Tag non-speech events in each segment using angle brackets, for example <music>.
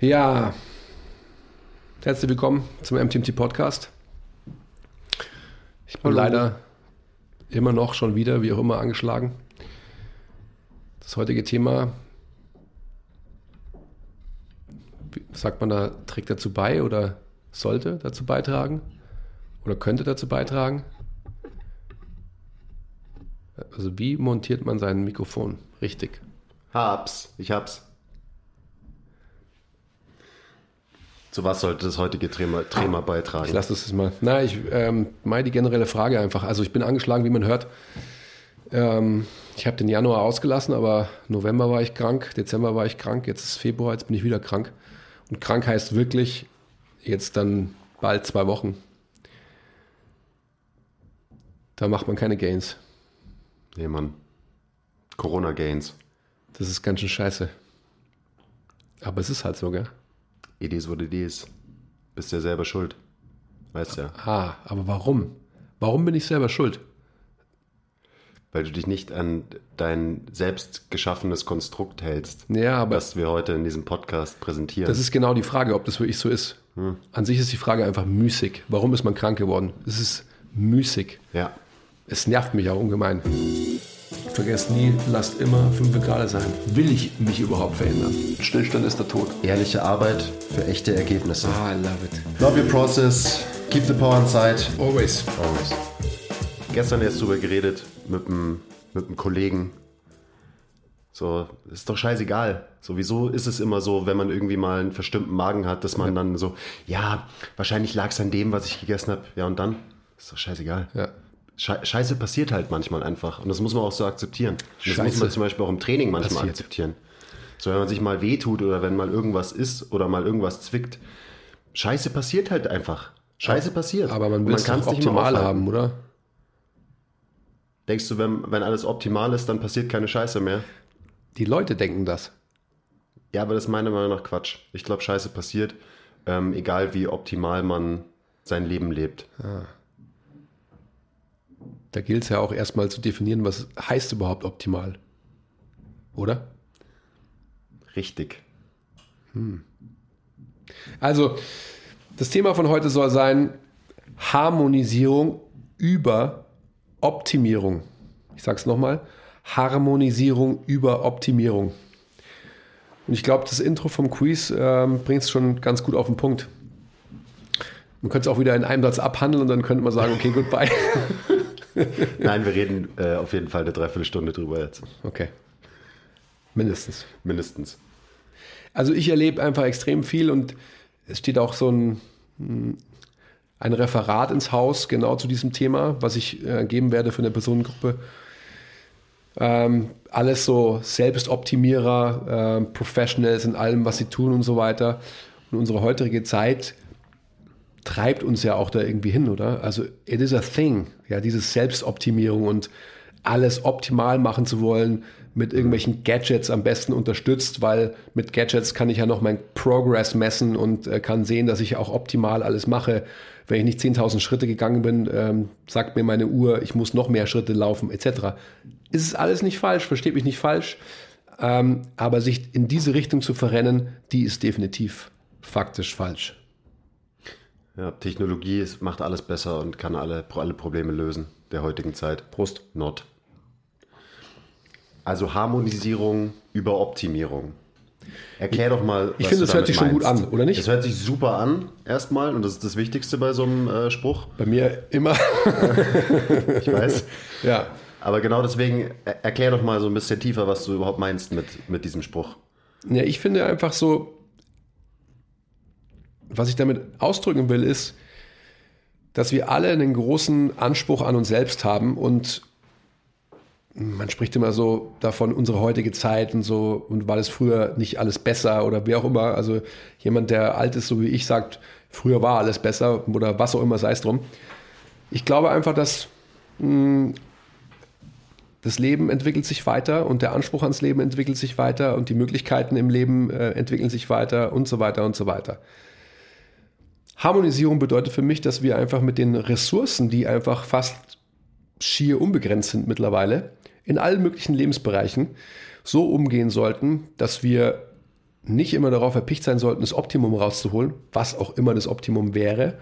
Ja, herzlich willkommen zum MTMT Podcast. Ich bin Hallo. leider immer noch schon wieder, wie auch immer, angeschlagen. Das heutige Thema, wie sagt man da, trägt dazu bei oder sollte dazu beitragen oder könnte dazu beitragen? Also wie montiert man sein Mikrofon richtig? Hab's, ich hab's. Zu was sollte das heutige Thema, Thema Ich beitragen? lasse das jetzt mal. Na, ich ähm, meine die generelle Frage einfach. Also ich bin angeschlagen, wie man hört. Ähm, ich habe den Januar ausgelassen, aber November war ich krank, Dezember war ich krank, jetzt ist Februar, jetzt bin ich wieder krank. Und krank heißt wirklich jetzt dann bald zwei Wochen. Da macht man keine Gains. Nee, Mann. Corona-Gains. Das ist ganz schön scheiße. Aber es ist halt so, gell? It is what it is. Bist ja selber schuld. Weißt ja. Ah, aber warum? Warum bin ich selber schuld? Weil du dich nicht an dein selbst geschaffenes Konstrukt hältst, Ja, aber was wir heute in diesem Podcast präsentieren. Das ist genau die Frage, ob das wirklich so ist. An sich ist die Frage einfach müßig. Warum ist man krank geworden? Es ist müßig. ja. Es nervt mich auch ungemein. Vergesst nie, lasst immer 5 Grad sein. Will ich mich überhaupt verändern? Stillstand ist der Tod. Ehrliche Arbeit für echte Ergebnisse. Ah, I love it. Love your process. Keep the power inside. Always. Always. Gestern erst drüber geredet mit einem, mit einem Kollegen. So, ist doch scheißegal. Sowieso ist es immer so, wenn man irgendwie mal einen verstimmten Magen hat, dass man dann so, ja, wahrscheinlich lag es an dem, was ich gegessen habe. Ja, und dann? Ist doch scheißegal. Ja. Schei- Scheiße passiert halt manchmal einfach. Und das muss man auch so akzeptieren. Und Das Scheiße muss man zum Beispiel auch im Training manchmal passiert. akzeptieren. So, wenn man sich mal wehtut oder wenn mal irgendwas ist oder mal irgendwas zwickt. Scheiße passiert halt einfach. Scheiße passiert. Aber man will es nicht optimal haben, oder? Denkst du, wenn, wenn alles optimal ist, dann passiert keine Scheiße mehr? Die Leute denken das. Ja, aber das ist meiner Meinung nach Quatsch. Ich glaube, Scheiße passiert, ähm, egal wie optimal man sein Leben lebt. Da gilt es ja auch erstmal zu definieren, was heißt überhaupt optimal. Oder? Richtig. Also, das Thema von heute soll sein Harmonisierung über Optimierung. Ich sage es nochmal. Harmonisierung über Optimierung. Und ich glaube, das Intro vom Quiz ähm, bringt es schon ganz gut auf den Punkt. Man könnte es auch wieder in einem Satz abhandeln und dann könnte man sagen, okay, goodbye. <laughs> <laughs> Nein, wir reden äh, auf jeden Fall eine Dreiviertelstunde drüber jetzt. Okay. Mindestens. Mindestens. Also ich erlebe einfach extrem viel und es steht auch so ein, mm, ein Referat ins Haus genau zu diesem Thema, was ich äh, geben werde für eine Personengruppe. Ähm, alles so Selbstoptimierer, ähm, Professionals in allem, was sie tun und so weiter. Und unsere heutige Zeit treibt uns ja auch da irgendwie hin, oder? Also it is a thing, ja, diese Selbstoptimierung und alles optimal machen zu wollen, mit irgendwelchen Gadgets am besten unterstützt, weil mit Gadgets kann ich ja noch mein Progress messen und äh, kann sehen, dass ich auch optimal alles mache. Wenn ich nicht 10.000 Schritte gegangen bin, ähm, sagt mir meine Uhr, ich muss noch mehr Schritte laufen, etc. Ist es alles nicht falsch, versteht mich nicht falsch, ähm, aber sich in diese Richtung zu verrennen, die ist definitiv faktisch falsch. Ja, Technologie ist, macht alles besser und kann alle, alle Probleme lösen der heutigen Zeit. Prost. Not. Also Harmonisierung über Optimierung. Erklär doch mal. Ich finde, das hört sich schon gut meinst. an, oder nicht? Das hört sich super an, erstmal, und das ist das Wichtigste bei so einem äh, Spruch. Bei mir immer. <laughs> Ich weiß. <laughs> ja. Aber genau deswegen er- erklär doch mal so ein bisschen tiefer, was du überhaupt meinst mit, mit diesem Spruch. Ja, ich finde einfach so, was ich damit ausdrücken will, ist, dass wir alle einen großen Anspruch an uns selbst haben und man spricht immer so davon, unsere heutige Zeit und so, und war es früher nicht alles besser oder wie auch immer. Also jemand, der alt ist, so wie ich, sagt, früher war alles besser oder was auch immer, sei es drum. Ich glaube einfach, dass mh, das Leben entwickelt sich weiter und der Anspruch ans Leben entwickelt sich weiter und die Möglichkeiten im Leben äh, entwickeln sich weiter und so weiter und so weiter. Harmonisierung bedeutet für mich, dass wir einfach mit den Ressourcen, die einfach fast schier unbegrenzt sind mittlerweile, in allen möglichen Lebensbereichen so umgehen sollten, dass wir nicht immer darauf erpicht sein sollten, das Optimum rauszuholen, was auch immer das Optimum wäre,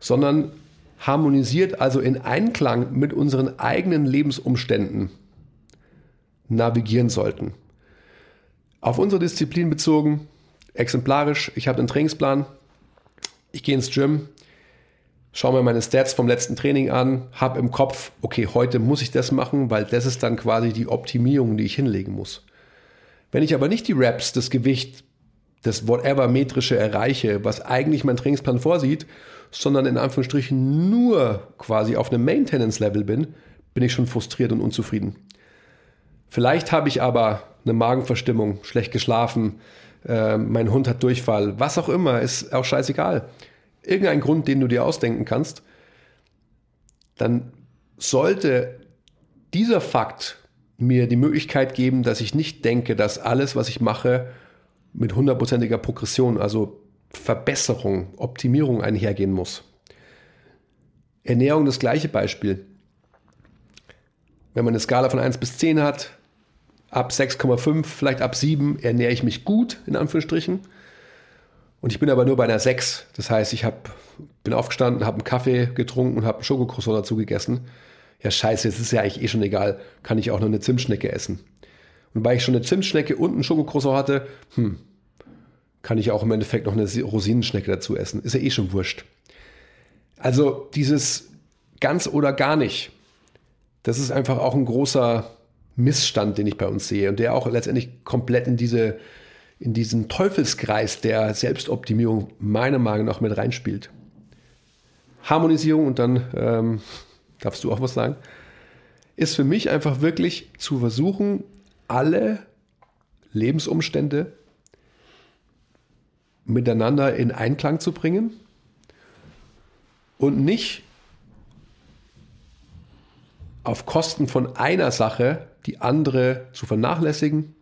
sondern harmonisiert, also in Einklang mit unseren eigenen Lebensumständen navigieren sollten. Auf unsere Disziplin bezogen, exemplarisch, ich habe einen Trainingsplan, ich gehe ins Gym, schaue mir meine Stats vom letzten Training an, habe im Kopf, okay, heute muss ich das machen, weil das ist dann quasi die Optimierung, die ich hinlegen muss. Wenn ich aber nicht die Reps, das Gewicht, das whatever metrische erreiche, was eigentlich mein Trainingsplan vorsieht, sondern in Anführungsstrichen nur quasi auf einem Maintenance-Level bin, bin ich schon frustriert und unzufrieden. Vielleicht habe ich aber eine Magenverstimmung, schlecht geschlafen, äh, mein Hund hat Durchfall, was auch immer, ist auch scheißegal. Irgendein Grund, den du dir ausdenken kannst, dann sollte dieser Fakt mir die Möglichkeit geben, dass ich nicht denke, dass alles, was ich mache, mit hundertprozentiger Progression, also Verbesserung, Optimierung einhergehen muss. Ernährung das gleiche Beispiel. Wenn man eine Skala von 1 bis 10 hat, ab 6,5, vielleicht ab 7 ernähre ich mich gut, in Anführungsstrichen. Und ich bin aber nur bei einer 6. Das heißt, ich hab, bin aufgestanden, habe einen Kaffee getrunken und habe einen Schokokroissant dazu gegessen. Ja, scheiße, jetzt ist ja eigentlich eh schon egal. Kann ich auch noch eine Zimtschnecke essen. Und weil ich schon eine Zimtschnecke und einen Schokokroissant hatte, hm, kann ich auch im Endeffekt noch eine Rosinenschnecke dazu essen. Ist ja eh schon wurscht. Also dieses ganz oder gar nicht, das ist einfach auch ein großer Missstand, den ich bei uns sehe und der auch letztendlich komplett in diese in diesen Teufelskreis der Selbstoptimierung meiner Meinung nach mit reinspielt. Harmonisierung und dann ähm, darfst du auch was sagen, ist für mich einfach wirklich zu versuchen, alle Lebensumstände miteinander in Einklang zu bringen und nicht auf Kosten von einer Sache die andere zu vernachlässigen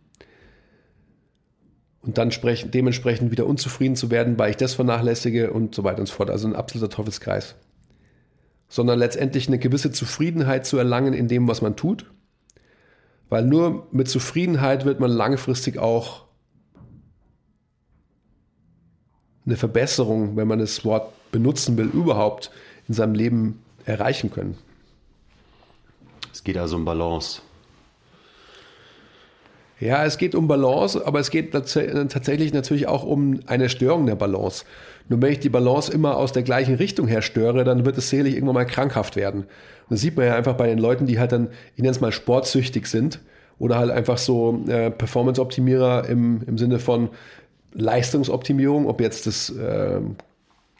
und dann dementsprechend wieder unzufrieden zu werden, weil ich das vernachlässige und so weiter und so fort. Also ein absoluter Teufelskreis. Sondern letztendlich eine gewisse Zufriedenheit zu erlangen in dem, was man tut. Weil nur mit Zufriedenheit wird man langfristig auch eine Verbesserung, wenn man das Wort benutzen will, überhaupt in seinem Leben erreichen können. Es geht also um Balance. Ja, es geht um Balance, aber es geht tatsächlich natürlich auch um eine Störung der Balance. Nur wenn ich die Balance immer aus der gleichen Richtung her störe, dann wird es sicherlich irgendwann mal krankhaft werden. Und das sieht man ja einfach bei den Leuten, die halt dann, ich nenne es mal sportsüchtig sind oder halt einfach so äh, Performance-Optimierer im, im Sinne von Leistungsoptimierung, ob jetzt das äh,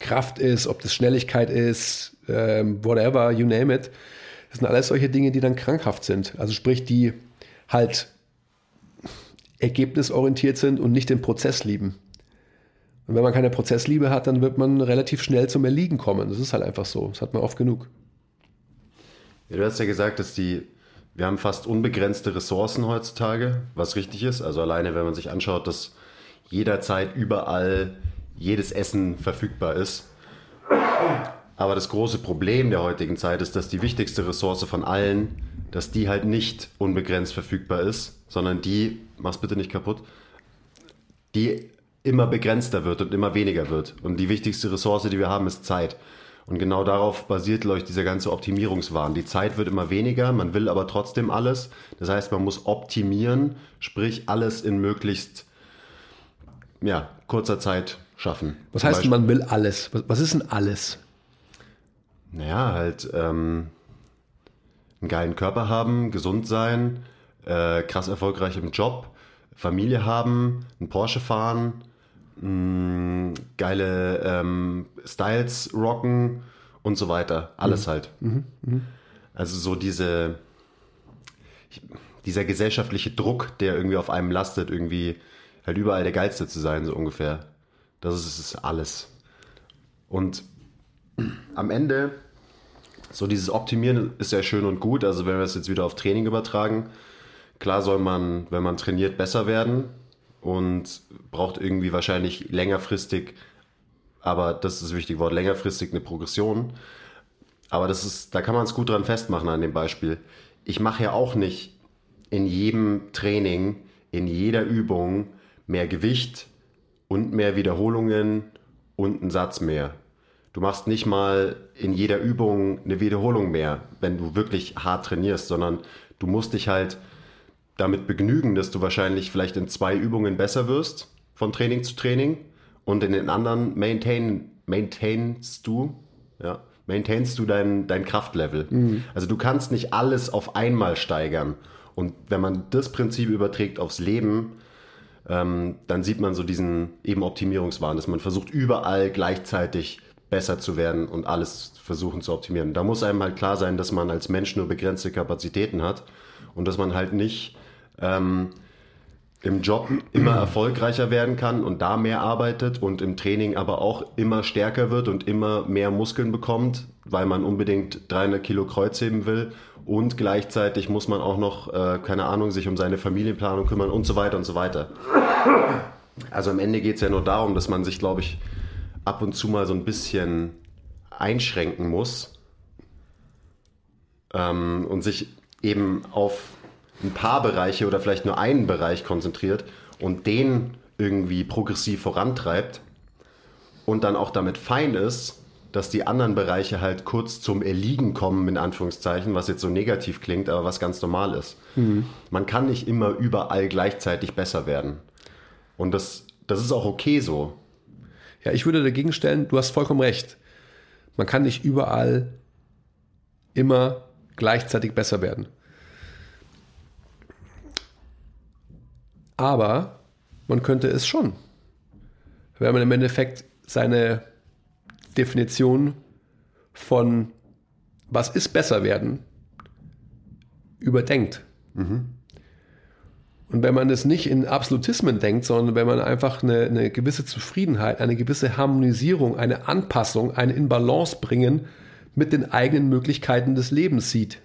Kraft ist, ob das Schnelligkeit ist, äh, whatever, you name it. Das sind alles solche Dinge, die dann krankhaft sind. Also sprich, die halt ergebnisorientiert sind und nicht den Prozess lieben. Und wenn man keine Prozessliebe hat, dann wird man relativ schnell zum Erliegen kommen. Das ist halt einfach so. Das hat man oft genug. Ja, du hast ja gesagt, dass die, wir haben fast unbegrenzte Ressourcen heutzutage, was richtig ist. Also alleine, wenn man sich anschaut, dass jederzeit überall jedes Essen verfügbar ist. Aber das große Problem der heutigen Zeit ist, dass die wichtigste Ressource von allen, dass die halt nicht unbegrenzt verfügbar ist, sondern die, mach's bitte nicht kaputt, die immer begrenzter wird und immer weniger wird. Und die wichtigste Ressource, die wir haben, ist Zeit. Und genau darauf basiert, glaube ich, dieser ganze Optimierungswahn. Die Zeit wird immer weniger, man will aber trotzdem alles. Das heißt, man muss optimieren, sprich alles in möglichst ja, kurzer Zeit schaffen. Was heißt, Beispiel, man will alles? Was ist denn alles? Naja, halt ähm, einen geilen Körper haben, gesund sein, äh, krass erfolgreich im Job, Familie haben, einen Porsche fahren, mh, mm, geile ähm, Styles rocken und so weiter. Alles mhm. halt. Mhm. Mhm. Also so diese, dieser gesellschaftliche Druck, der irgendwie auf einem lastet, irgendwie halt überall der Geilste zu sein, so ungefähr. Das ist, ist alles. Und am Ende, so dieses Optimieren ist ja schön und gut. Also wenn wir es jetzt wieder auf Training übertragen, Klar soll man, wenn man trainiert, besser werden und braucht irgendwie wahrscheinlich längerfristig, aber das ist das wichtige Wort, längerfristig eine Progression. Aber das ist, da kann man es gut dran festmachen an dem Beispiel. Ich mache ja auch nicht in jedem Training, in jeder Übung mehr Gewicht, und mehr Wiederholungen und einen Satz mehr. Du machst nicht mal in jeder Übung eine Wiederholung mehr, wenn du wirklich hart trainierst, sondern du musst dich halt damit begnügen, dass du wahrscheinlich vielleicht in zwei Übungen besser wirst, von Training zu Training, und in den anderen maintain, maintainst du, ja, maintainst du dein, dein Kraftlevel. Mhm. Also du kannst nicht alles auf einmal steigern. Und wenn man das Prinzip überträgt aufs Leben, ähm, dann sieht man so diesen eben Optimierungswahn, dass man versucht, überall gleichzeitig besser zu werden und alles versuchen zu optimieren. Da muss einem halt klar sein, dass man als Mensch nur begrenzte Kapazitäten hat und dass man halt nicht ähm, im Job immer <clears throat> erfolgreicher werden kann und da mehr arbeitet und im Training aber auch immer stärker wird und immer mehr Muskeln bekommt, weil man unbedingt 300 Kilo Kreuz heben will und gleichzeitig muss man auch noch, äh, keine Ahnung, sich um seine Familienplanung kümmern und so weiter und so weiter. Also am Ende geht es ja nur darum, dass man sich, glaube ich, ab und zu mal so ein bisschen einschränken muss ähm, und sich eben auf ein paar Bereiche oder vielleicht nur einen Bereich konzentriert und den irgendwie progressiv vorantreibt und dann auch damit fein ist, dass die anderen Bereiche halt kurz zum Erliegen kommen, in Anführungszeichen, was jetzt so negativ klingt, aber was ganz normal ist. Mhm. Man kann nicht immer überall gleichzeitig besser werden. Und das, das ist auch okay so. Ja, ich würde dagegen stellen, du hast vollkommen recht. Man kann nicht überall immer gleichzeitig besser werden. Aber man könnte es schon. Wenn man im Endeffekt seine Definition von was ist besser werden überdenkt. Mhm. Und wenn man das nicht in Absolutismen denkt, sondern wenn man einfach eine, eine, gewisse Zufriedenheit, eine gewisse Harmonisierung, eine Anpassung, ein in Balance bringen mit den eigenen Möglichkeiten des Lebens sieht.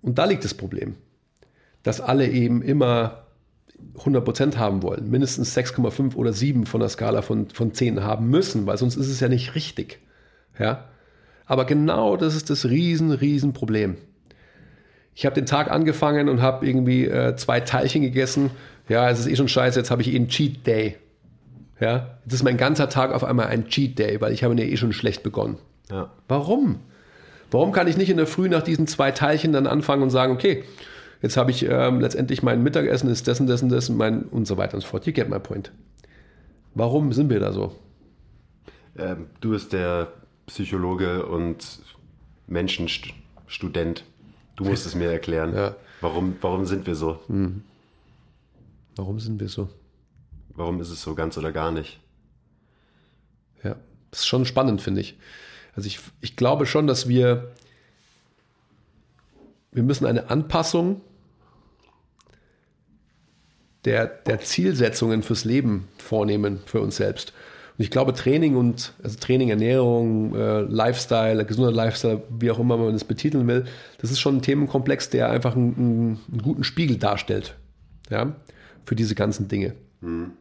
Und da liegt das Problem, dass alle eben immer 100% haben wollen, mindestens 6,5 oder 7 von der Skala von, von 10 haben müssen, weil sonst ist es ja nicht richtig. Ja? Aber genau das ist das riesen, riesen Problem. Ich habe den Tag angefangen und habe irgendwie äh, zwei Teilchen gegessen. Ja, es ist eh schon scheiße, jetzt habe ich eh einen Cheat Day. Ja, jetzt ist mein ganzer Tag auf einmal ein Cheat Day, weil ich habe ja eh schon schlecht begonnen. Ja. Warum? Warum kann ich nicht in der Früh nach diesen zwei Teilchen dann anfangen und sagen, okay, Jetzt habe ich ähm, letztendlich mein Mittagessen ist dessen, dessen, dessen, mein und so weiter und so fort. You get my point. Warum sind wir da so? Ähm, du bist der Psychologe und Menschenstudent. Du musst es mir erklären. <laughs> Ja. Warum, warum sind wir so? Hm. Warum sind wir so? Warum ist es so ganz oder gar nicht? Ja, das ist schon spannend, finde ich. Also ich, ich glaube schon, dass wir wir müssen eine Anpassung der, der Zielsetzungen fürs Leben vornehmen für uns selbst. Und ich glaube, Training und also Training, Ernährung, äh, Lifestyle, gesunder Lifestyle, wie auch immer man es betiteln will, das ist schon ein Themenkomplex, der einfach einen, einen guten Spiegel darstellt. Ja, für diese ganzen Dinge. Mhm.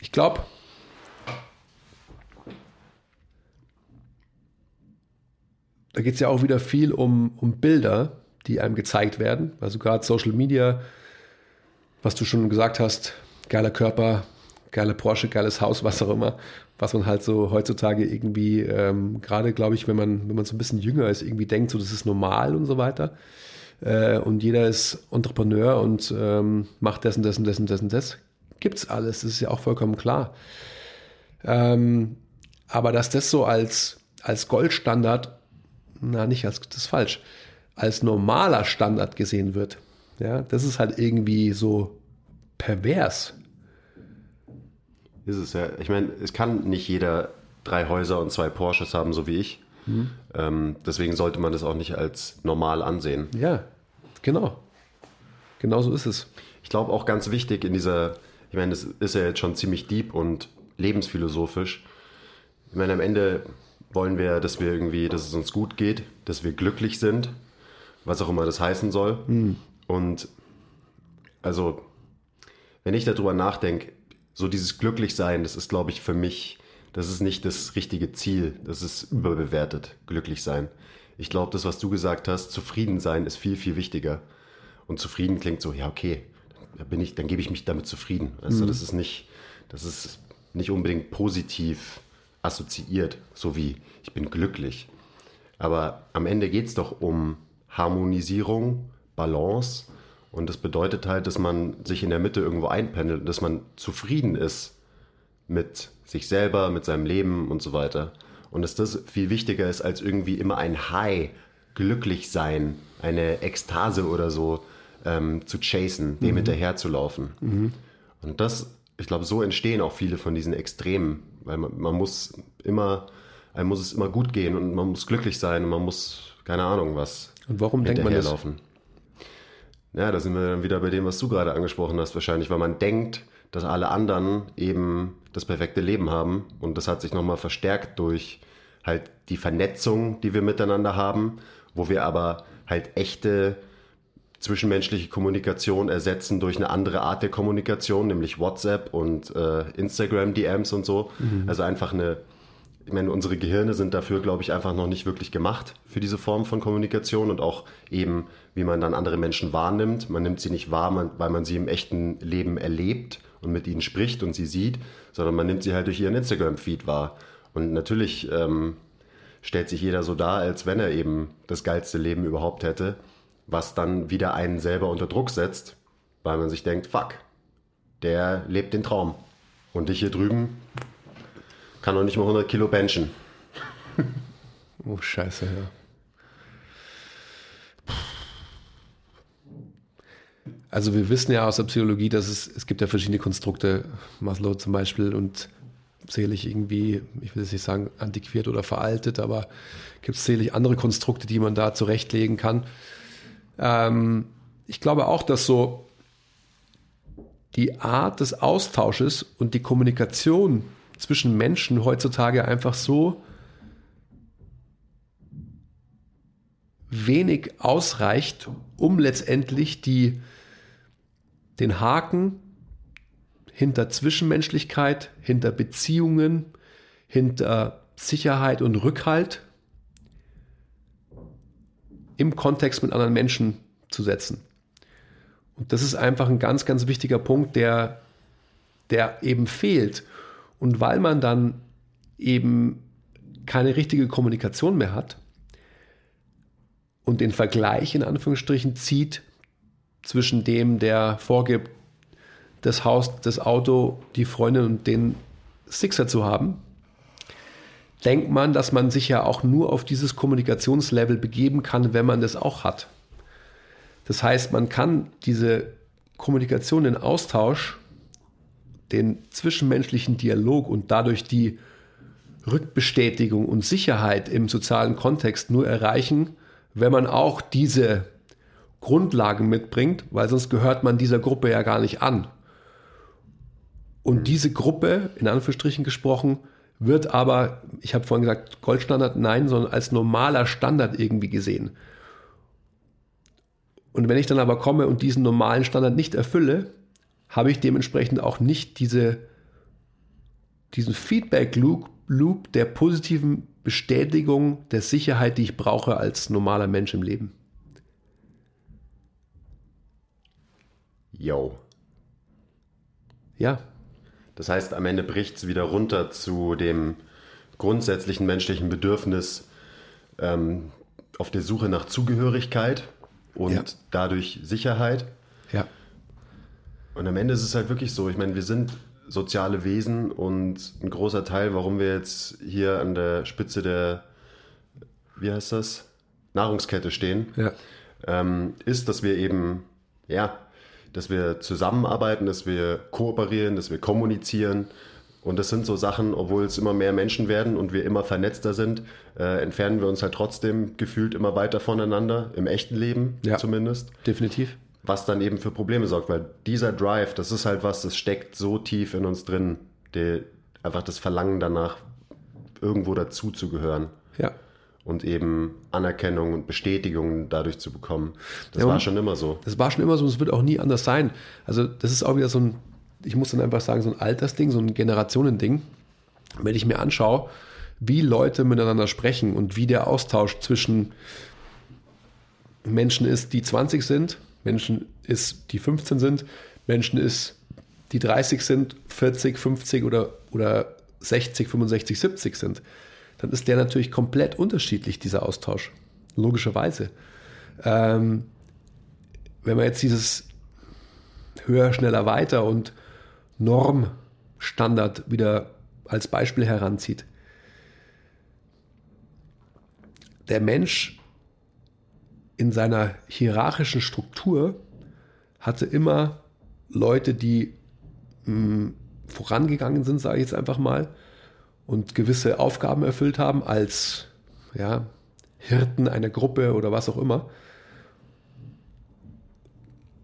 Ich glaube, da geht es ja auch wieder viel um, um Bilder, die einem gezeigt werden. Also gerade Social Media, was du schon gesagt hast, geiler Körper, geiler Porsche, geiles Haus, was auch immer, was man halt so heutzutage irgendwie, ähm, gerade glaube ich, wenn man, wenn man so ein bisschen jünger ist, irgendwie denkt, so das ist normal und so weiter. Äh, und jeder ist Entrepreneur und ähm, macht dessen, dessen, dessen, dessen, das. Gibt's alles, das ist ja auch vollkommen klar. Ähm, aber dass das so als, als Goldstandard na nicht als das ist falsch, als normaler Standard gesehen wird. Ja, das ist halt irgendwie so pervers. Ist es ja. Ich meine, es kann nicht jeder drei Häuser und zwei Porsches haben, so wie ich. Mhm. Ähm, deswegen sollte man das auch nicht als normal ansehen. Ja, genau. Genau so ist es. Ich glaube auch ganz wichtig in dieser, ich meine, das ist ja jetzt schon ziemlich deep und lebensphilosophisch. Ich meine, am Ende wollen wir, dass wir irgendwie, dass es uns gut geht, dass wir glücklich sind, was auch immer das heißen soll. Mhm. Und also, wenn ich darüber nachdenke, so dieses Glücklichsein, das ist, glaube ich, für mich, das ist nicht das richtige Ziel. Das ist überbewertet, glücklich sein. Ich glaube, das, was du gesagt hast, zufrieden sein, ist viel, viel wichtiger. Und zufrieden klingt so, ja, okay, bin ich, dann gebe ich mich damit zufrieden. Weißt du, das ist nicht, das ist nicht unbedingt positiv assoziiert, so wie ich bin glücklich. Aber am Ende geht es doch um Harmonisierung, Balance. Und das bedeutet halt, dass man sich in der Mitte irgendwo einpendelt, dass man zufrieden ist mit sich selber, mit seinem Leben und so weiter. Und dass das viel wichtiger ist als irgendwie immer ein High, glücklich sein, eine Ekstase oder so ähm, zu chasen, dem mhm. hinterher zu laufen. Mhm. Und das, ich glaube, so entstehen auch viele von diesen Extremen, weil man, man muss immer, einem muss es immer gut gehen und man muss glücklich sein und man muss, keine Ahnung, was. Und warum denkt man das? Laufen. Ja, da sind wir dann wieder bei dem, was du gerade angesprochen hast, wahrscheinlich, weil man denkt, dass alle anderen eben das perfekte Leben haben. Und das hat sich nochmal verstärkt durch halt die Vernetzung, die wir miteinander haben, wo wir aber halt echte zwischenmenschliche Kommunikation ersetzen durch eine andere Art der Kommunikation, nämlich WhatsApp und äh, Instagram-DMs und so. Mhm. Also einfach eine, ich meine, unsere Gehirne sind dafür, glaube ich, einfach noch nicht wirklich gemacht für diese Form von Kommunikation und auch eben, wie man dann andere Menschen wahrnimmt. Man nimmt sie nicht wahr, weil man sie im echten Leben erlebt und mit ihnen spricht und sie sieht, sondern man nimmt sie halt durch ihren Instagram-Feed wahr. Und natürlich ähm, stellt sich jeder so dar, als wenn er eben das geilste Leben überhaupt hätte, was dann wieder einen selber unter Druck setzt, weil man sich denkt, fuck, der lebt den Traum. Und ich hier drüben kann noch nicht mal 100 Kilo benchen. oh, scheiße, ja. Also wir wissen ja aus der Psychologie, dass es, es gibt ja verschiedene Konstrukte, Maslow zum Beispiel und sicherlich irgendwie, ich will jetzt nicht sagen antiquiert oder veraltet, aber gibt es sicherlich andere Konstrukte, die man da zurechtlegen kann. Ähm, ich glaube auch, dass so die Art des Austausches und die Kommunikation zwischen Menschen heutzutage einfach so wenig ausreicht, um letztendlich die den Haken hinter Zwischenmenschlichkeit, hinter Beziehungen, hinter Sicherheit und Rückhalt im Kontext mit anderen Menschen zu setzen. Und das ist einfach ein ganz, ganz wichtiger Punkt, der, der eben fehlt. Und weil man dann eben keine richtige Kommunikation mehr hat und den Vergleich in Anführungsstrichen zieht zwischen dem, der vorgibt, das Haus, das Auto, die Freundin und den Sixer zu haben, denkt man, dass man sich ja auch nur auf dieses Kommunikationslevel begeben kann, wenn man das auch hat. Das heißt, man kann diese Kommunikation, den Austausch, den zwischenmenschlichen Dialog und dadurch die Rückbestätigung und Sicherheit im sozialen Kontext nur erreichen, wenn man auch diese Grundlagen mitbringt, weil sonst gehört man dieser Gruppe ja gar nicht an. Und mhm. diese Gruppe, in Anführungsstrichen gesprochen, wird aber, ich habe vorhin gesagt, Goldstandard, nein, sondern als normaler Standard irgendwie gesehen. Und wenn ich dann aber komme und diesen normalen Standard nicht erfülle, habe ich dementsprechend auch nicht diese, diesen Feedback-Loop Loop der positiven Bestätigung der Sicherheit, die ich brauche als normaler Mensch im Leben. Yo. Ja. Das heißt, am Ende bricht es wieder runter zu dem grundsätzlichen menschlichen Bedürfnis ähm, auf der Suche nach Zugehörigkeit und ja. dadurch Sicherheit. Und am Ende ist es halt wirklich so, ich meine, wir sind soziale Wesen und ein großer Teil, warum wir jetzt hier an der Spitze der, wie heißt das, Nahrungskette stehen, ja. ähm, ist, dass wir eben, ja, dass wir zusammenarbeiten, dass wir kooperieren, dass wir kommunizieren. Und das sind so Sachen, obwohl es immer mehr Menschen werden und wir immer vernetzter sind, äh, entfernen wir uns halt trotzdem gefühlt immer weiter voneinander, im echten Leben ja, zumindest. Definitiv. Was dann eben für Probleme sorgt, weil dieser Drive, das ist halt was, das steckt so tief in uns drin, die, einfach das Verlangen danach, irgendwo dazu zu gehören. Ja und eben Anerkennung und Bestätigung dadurch zu bekommen. Das ja, war schon immer so. Das war schon immer so und es wird auch nie anders sein. Also das ist auch wieder so ein, ich muss dann einfach sagen, so ein Altersding, so ein Generationending. Wenn ich mir anschaue, wie Leute miteinander sprechen und wie der Austausch zwischen Menschen ist, die 20 sind, Menschen ist, die 15 sind, Menschen ist, die 30 sind, 40, 50 oder, oder 60, 65, 70 sind, dann ist der natürlich komplett unterschiedlich, dieser Austausch. Logischerweise. Ähm, wenn man jetzt dieses höher, schneller, weiter und Normstandard wieder als Beispiel heranzieht. Der Mensch in seiner hierarchischen Struktur hatte immer Leute, die mh, hm, vorangegangen sind, sage ich jetzt einfach mal, und gewisse Aufgaben erfüllt haben als ja, Hirten einer Gruppe oder was auch immer.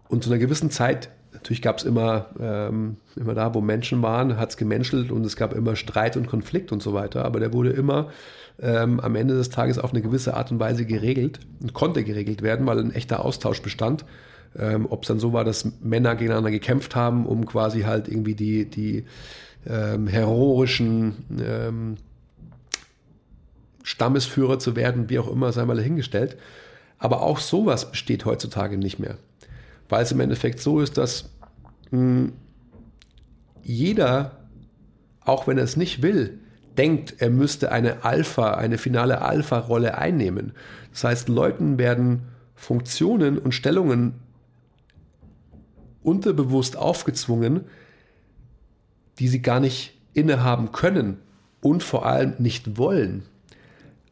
Und zu einer gewissen Zeit, natürlich gab es immer, ähm, immer da, wo Menschen waren, hat es gemenschelt und es gab immer Streit und Konflikt und so weiter, aber der wurde immer ähm, am Ende des Tages auf eine gewisse Art und Weise geregelt und konnte geregelt werden, weil ein echter Austausch bestand. Ähm, Ob es dann so war, dass Männer gegeneinander gekämpft haben, um quasi halt irgendwie die, die ähm, heroischen ähm, Stammesführer zu werden, wie auch immer, sei mal dahingestellt. Aber auch sowas besteht heutzutage nicht mehr weil es im Endeffekt so ist, dass mh, hm, jeder, auch wenn er es nicht will, denkt, er müsste eine Alpha, eine finale Alpha-Rolle einnehmen. Das heißt, Leuten werden Funktionen und Stellungen unterbewusst aufgezwungen, die sie gar nicht innehaben können und vor allem nicht wollen.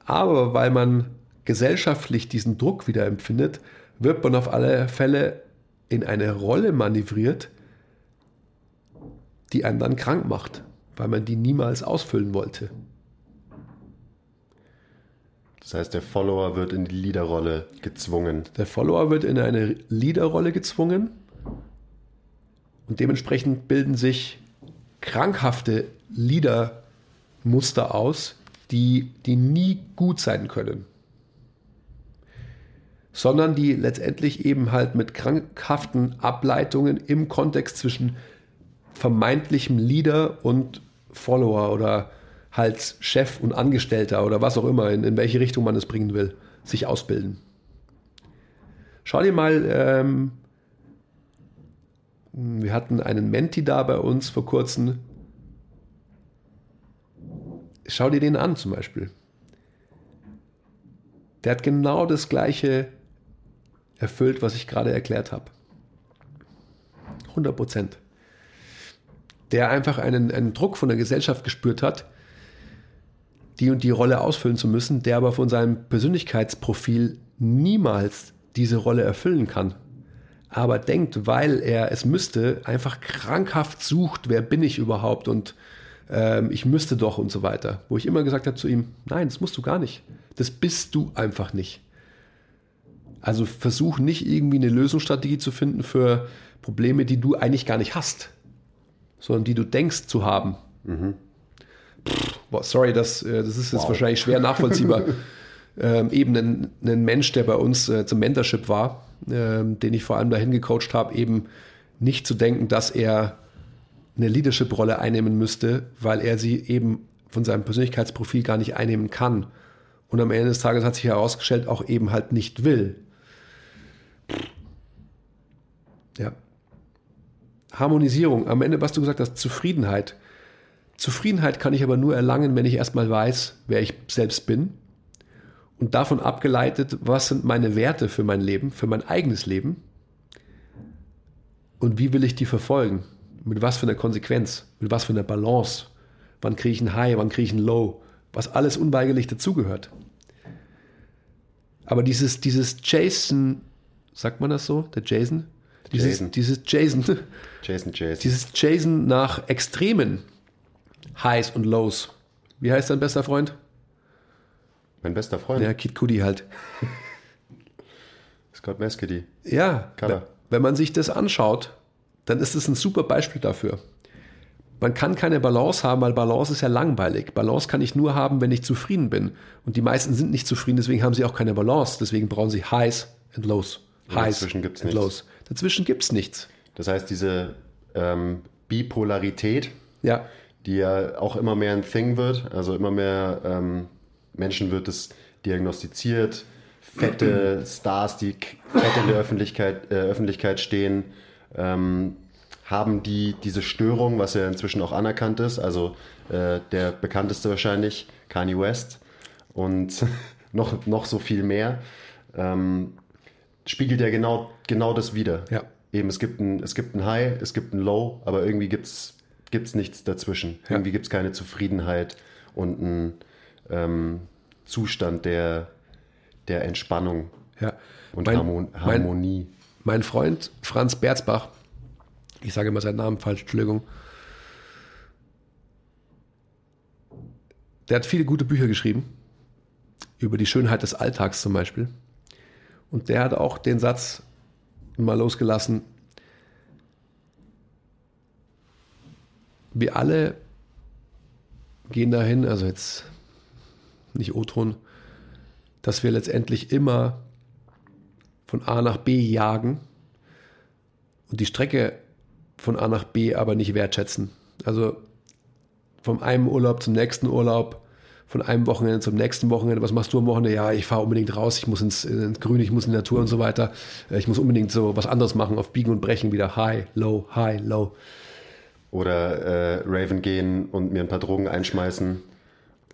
Aber weil man gesellschaftlich diesen Druck wieder empfindet, wird man auf alle Fälle in eine Rolle manövriert, die einen dann krank macht, weil man die niemals ausfüllen wollte. Das heißt, der Follower wird in die Leaderrolle gezwungen. Der Follower wird in eine Leaderrolle gezwungen und dementsprechend bilden sich krankhafte Leadermuster aus, die, die nie gut sein können sondern die letztendlich eben halt mit krankhaften Ableitungen im Kontext zwischen vermeintlichem Leader und Follower oder halt Chef und Angestellter oder was auch immer, in, in welche Richtung man es bringen will, sich ausbilden. Schau dir mal, ähm, wir hatten einen Menti da bei uns vor kurzem. Schau dir den an zum Beispiel. Der hat genau das gleiche erfüllt, was ich gerade erklärt habe. 100 Prozent. Der einfach einen, einen Druck von der Gesellschaft gespürt hat, die und die Rolle ausfüllen zu müssen, der aber von seinem Persönlichkeitsprofil niemals diese Rolle erfüllen kann. Aber denkt, weil er es müsste, einfach krankhaft sucht, wer bin ich überhaupt und ähm, ich müsste doch und so weiter. Wo ich immer gesagt habe zu ihm, nein, das musst du gar nicht. Das bist du einfach nicht. Also versuch nicht irgendwie eine Lösungsstrategie zu finden für Probleme, die du eigentlich gar nicht hast, sondern die du denkst zu haben. Mhm. Pff, boah, sorry, das, äh, das ist jetzt wow. wahrscheinlich schwer nachvollziehbar. <laughs> ähm, eben ein, ein, Mensch, der bei uns äh, zum Mentorship war, ähm, den ich vor allem dahin gecoacht habe, eben nicht zu denken, dass er eine Leadership-Rolle einnehmen müsste, weil er sie eben von seinem Persönlichkeitsprofil gar nicht einnehmen kann. Und am Ende des Tages hat sich herausgestellt, auch eben halt nicht will. Ja. Harmonisierung. Am Ende, was du gesagt hast, Zufriedenheit. Zufriedenheit kann ich aber nur erlangen, wenn ich erstmal weiß, wer ich selbst bin. Und davon abgeleitet, was sind meine Werte für mein Leben, für mein eigenes Leben. Und wie will ich die verfolgen? Mit was für einer Konsequenz? Mit was für einer Balance? Wann kriege ich ein High, wann kriege ich ein Low? Was alles unweigerlich dazugehört. Aber dieses, dieses Jason, sagt man das so? Der Jason? Dieses Jason. Dieses Jason. Jason, Jason. Dieses Jason nach Extremen. Highs und Lows. Wie heißt dein bester Freund? Mein bester Freund? Ja, Kid Cudi halt. <laughs> Scott Meskedy. Ja, Color. wenn man sich das anschaut, dann ist es ein super Beispiel dafür. Man kann keine Balance haben, weil Balance ist ja langweilig. Balance kann ich nur haben, wenn ich zufrieden bin. Und die meisten sind nicht zufrieden, deswegen haben sie auch keine Balance. Deswegen brauchen sie Highs and Lows. Highs dazwischen gibt's and nichts. Lows. Dazwischen gibt es nichts. Das heißt, diese ähm, Bipolarität, ja. die ja auch immer mehr ein Thing wird, also immer mehr ähm, Menschen wird es diagnostiziert, fette <clears throat> Stars, die fett in der Öffentlichkeit, äh, Öffentlichkeit stehen, ähm, haben die diese Störung, was ja inzwischen auch anerkannt ist, also äh, der bekannteste wahrscheinlich, Kanye West und <laughs> noch, noch so viel mehr, ähm, spiegelt ja genau, genau das wieder. Ja. Eben, es gibt, ein, es gibt ein High, es gibt ein Low, aber irgendwie gibt es nichts dazwischen. Ja. Irgendwie gibt es keine Zufriedenheit und einen ähm, Zustand der, der Entspannung Ja. und Mein- Harmon mein- Harmonie. Mein Freund Franz Berzbach, ich sage immer seinen Namen falsch, Entschuldigung, der hat viele gute Bücher geschrieben, über die Schönheit des Alltags zum Beispiel. Und der hat auch den Satz mal losgelassen, wir alle gehen dahin, also jetzt nicht O-Ton, dass wir letztendlich immer von A nach B jagen und die Strecke von A nach B aber nicht wertschätzen. Also vom einen Urlaub zum nächsten Urlaub, von einem Wochenende zum nächsten Wochenende. Was machst du am Wochenende? Ja, ich fahre unbedingt raus, ich muss ins, ins Grün, ich muss in die Natur und so weiter. Äh, Ich muss unbedingt so was anderes machen, auf Biegen und Brechen wieder High, Low, High, Low. Oder äh, Raven gehen und mir ein paar Drogen einschmeißen.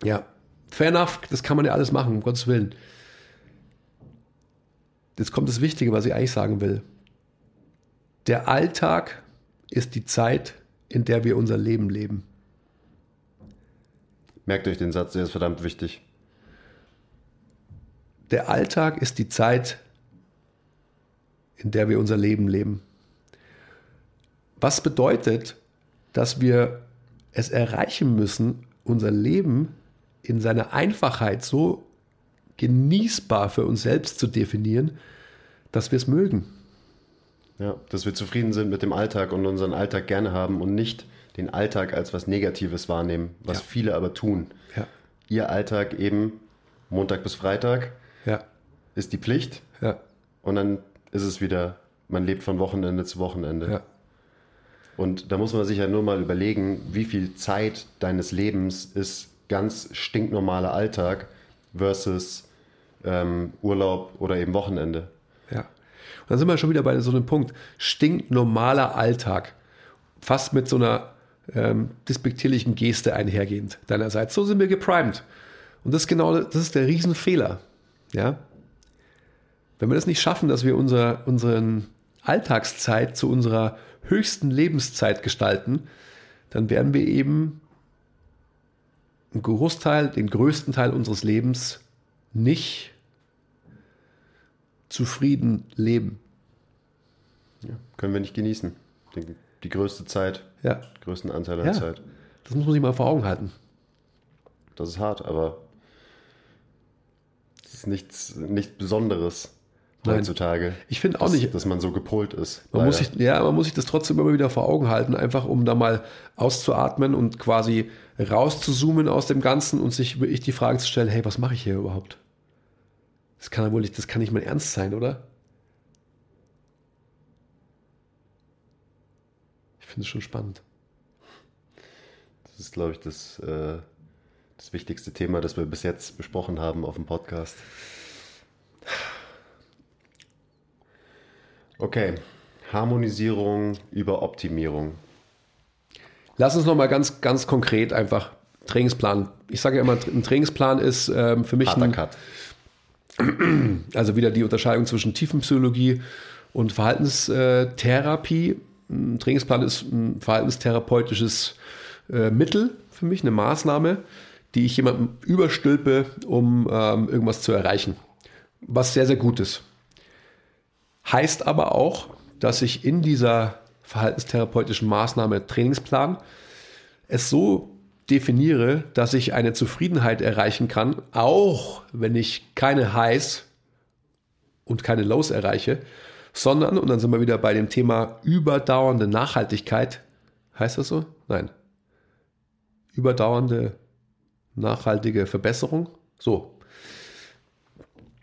Ja, fair enough, das kann man ja alles machen, um Gottes Willen. Jetzt kommt das Wichtige, was ich eigentlich sagen will. Der Alltag ist die Zeit, in der wir unser Leben leben. Merkt euch den Satz, der ist verdammt wichtig. Der Alltag ist die Zeit, in der wir unser Leben leben. Was bedeutet, dass wir es erreichen müssen, unser Leben in seiner Einfachheit so genießbar für uns selbst zu definieren, dass wir es mögen. Ja, dass wir zufrieden sind mit dem Alltag und unseren Alltag gerne haben und nicht den Alltag als was Negatives wahrnehmen, was Ja. viele aber tun. Ja, Ihr Alltag eben Montag bis Freitag ja, ist die Pflicht ja, und dann ist es wieder, man lebt von Wochenende zu Wochenende. ja. Und da muss man sich ja nur mal überlegen, wie viel Zeit deines Lebens ist ganz stinknormaler Alltag versus ähm, Urlaub oder eben Wochenende. Ja. Und dann sind wir schon wieder bei so einem Punkt. Stinknormaler Alltag. Fast mit so einer ähm, despektierlichen Geste einhergehend deinerseits. So sind wir geprimed. Und das ist genau, das ist der Riesenfehler. Ja. Wenn wir das nicht schaffen, dass wir unser, unseren Alltagszeit zu unserer höchsten Lebenszeit gestalten, dann werden wir eben einen Großteil, den größten Teil unseres Lebens nicht zufrieden leben. Ja, können wir nicht genießen. Die, die größte Zeit, Ja, den größten Anteil an Ja. Zeit. das muss man sich mal vor Augen halten. Das ist hart, aber es ist nichts, nichts Besonderes Nein. heutzutage. Ich finde auch dass, nicht. dass man so gepolt ist. Man muss, sich, ja, man muss sich das trotzdem immer wieder vor Augen halten, einfach um da mal auszuatmen und quasi rauszuzoomen aus dem Ganzen und sich wirklich die Frage zu stellen, hey, was mache ich hier überhaupt? Das kann ja wohl nicht, das kann nicht mein Ernst sein, oder? Finde es schon spannend. Das ist, glaube ich, das, äh, das wichtigste Thema, das wir bis jetzt besprochen haben auf dem Podcast. Okay, Harmonisierung über Optimierung. Lass uns noch mal ganz, ganz konkret einfach Trainingsplan. Ich sage ja immer, ein Trainingsplan ist ähm, für mich Harter ein, Cut. Also wieder die Unterscheidung zwischen Tiefenpsychologie und Verhaltenstherapie. Ein Trainingsplan ist ein verhaltenstherapeutisches äh, Mittel für mich, eine Maßnahme, die ich jemandem überstülpe, um ähm, irgendwas zu erreichen. Was sehr, sehr gut ist. Heißt aber auch, dass ich in dieser verhaltenstherapeutischen Maßnahme Trainingsplan es so definiere, dass ich eine Zufriedenheit erreichen kann, auch wenn ich keine Highs und keine Lows erreiche, sondern, und dann sind wir wieder bei dem Thema überdauernde Nachhaltigkeit. Heißt das so? Nein. Überdauernde nachhaltige Verbesserung. So.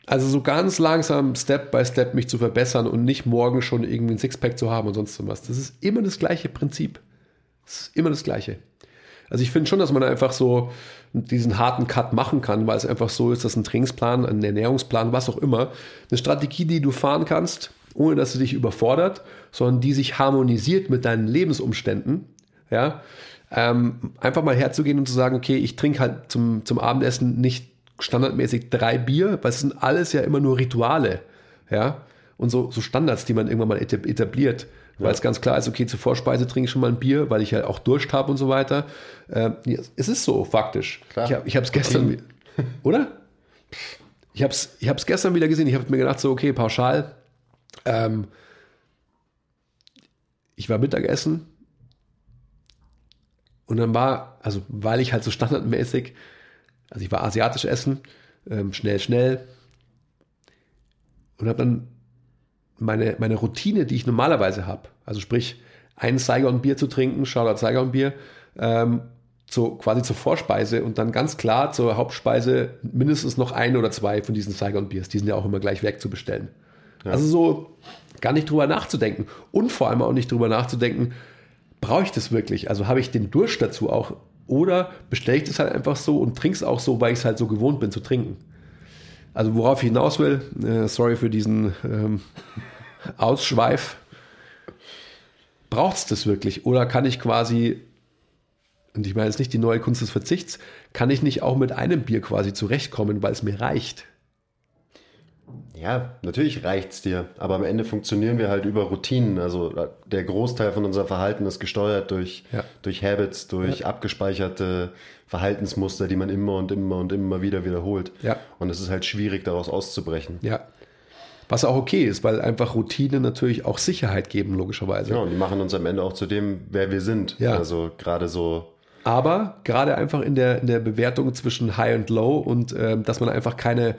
Also so ganz langsam, Step by Step mich zu verbessern und nicht morgen schon irgendwie ein Sixpack zu haben und sonst was. Das ist immer das gleiche Prinzip. Das ist immer das gleiche. Also ich finde schon, dass man einfach so diesen harten Cut machen kann, weil es einfach so ist, dass ein Trainingsplan, ein Ernährungsplan, was auch immer, eine Strategie, die du fahren kannst, ohne dass sie dich überfordert, sondern die sich harmonisiert mit deinen Lebensumständen, ja, ähm, einfach mal herzugehen und zu sagen, okay, ich trinke halt zum, zum Abendessen nicht standardmäßig drei Bier, weil es sind alles ja immer nur Rituale, ja, und so, so Standards, die man irgendwann mal etabliert. Ja. Weil es ganz klar ist, okay, zur Vorspeise trinke ich schon mal ein Bier, weil ich ja auch Durst habe und so weiter. Ähm, es ist so, faktisch. Klar. Ich habe es gestern, oder? Ich habe es ich hab's gestern wieder gesehen. Ich habe mir gedacht, so, okay, pauschal. Ähm, ich war Mittagessen und dann war, also weil ich halt so standardmäßig, also ich war asiatisch essen, ähm, schnell, schnell und habe dann meine, meine Routine, die ich normalerweise habe, also sprich ein Saigon-Bier zu trinken, Shoutout Saigon-Bier, ähm, zu, quasi zur Vorspeise und dann ganz klar zur Hauptspeise mindestens noch ein oder zwei von diesen Saigon-Biers. Die sind ja auch immer gleich wegzubestellen. Ja. Also so gar nicht drüber nachzudenken und vor allem auch nicht drüber nachzudenken, brauche ich das wirklich? Also habe ich den Durst dazu auch oder bestelle ich das halt einfach so und trinke es auch so, weil ich es halt so gewohnt bin zu trinken. Also worauf ich hinaus will, äh, sorry für diesen ähm, <laughs> Ausschweif, braucht es das wirklich? Oder kann ich quasi und ich meine jetzt nicht die neue Kunst des Verzichts, kann ich nicht auch mit einem Bier quasi zurechtkommen, weil es mir reicht. Ja, natürlich reicht es dir, aber am Ende funktionieren wir halt über Routinen. Also äh, der Großteil von unserem Verhalten ist gesteuert durch, ja. durch Habits, durch ja. abgespeicherte Verhaltensmuster, die man immer und immer und immer wieder wiederholt. Ja. Und es ist halt schwierig, daraus auszubrechen. Ja. Was auch okay ist, weil einfach Routinen natürlich auch Sicherheit geben, logischerweise. Ja, und die machen uns am Ende auch zu dem, wer wir sind. Ja. Also gerade so aber gerade einfach in der, in der Bewertung zwischen High und Low und äh, dass man einfach keine,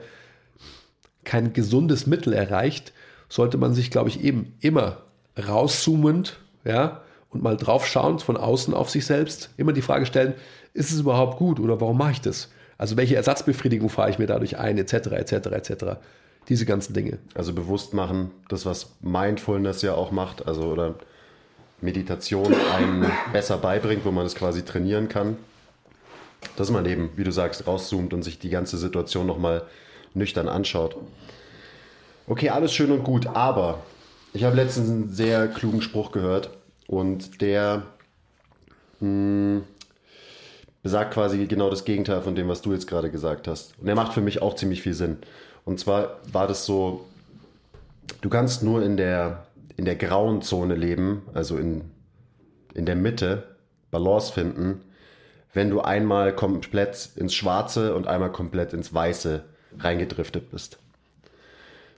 kein gesundes Mittel erreicht, sollte man sich, glaube ich, eben immer rauszoomend, ja, und mal draufschauend von außen auf sich selbst, immer die Frage stellen, ist es überhaupt gut oder warum mache ich das? Also welche Ersatzbefriedigung fahre ich mir dadurch ein, etc., etc., etc. Diese ganzen Dinge. Also bewusst machen, das, was Mindfulness ja auch macht, also oder Meditation einem besser beibringt, wo man es quasi trainieren kann. Dass man eben, wie du sagst, rauszoomt und sich die ganze Situation nochmal nüchtern anschaut. Okay, alles schön und gut, aber ich habe letztens einen sehr klugen Spruch gehört und der mh, hm, besagt quasi genau das Gegenteil von dem, was du jetzt gerade gesagt hast. Und der macht für mich auch ziemlich viel Sinn. Und zwar war das so, du kannst nur in der in der grauen Zone leben, also in, in der Mitte, Balance finden, wenn du einmal komplett ins Schwarze und einmal komplett ins Weiße reingedriftet bist.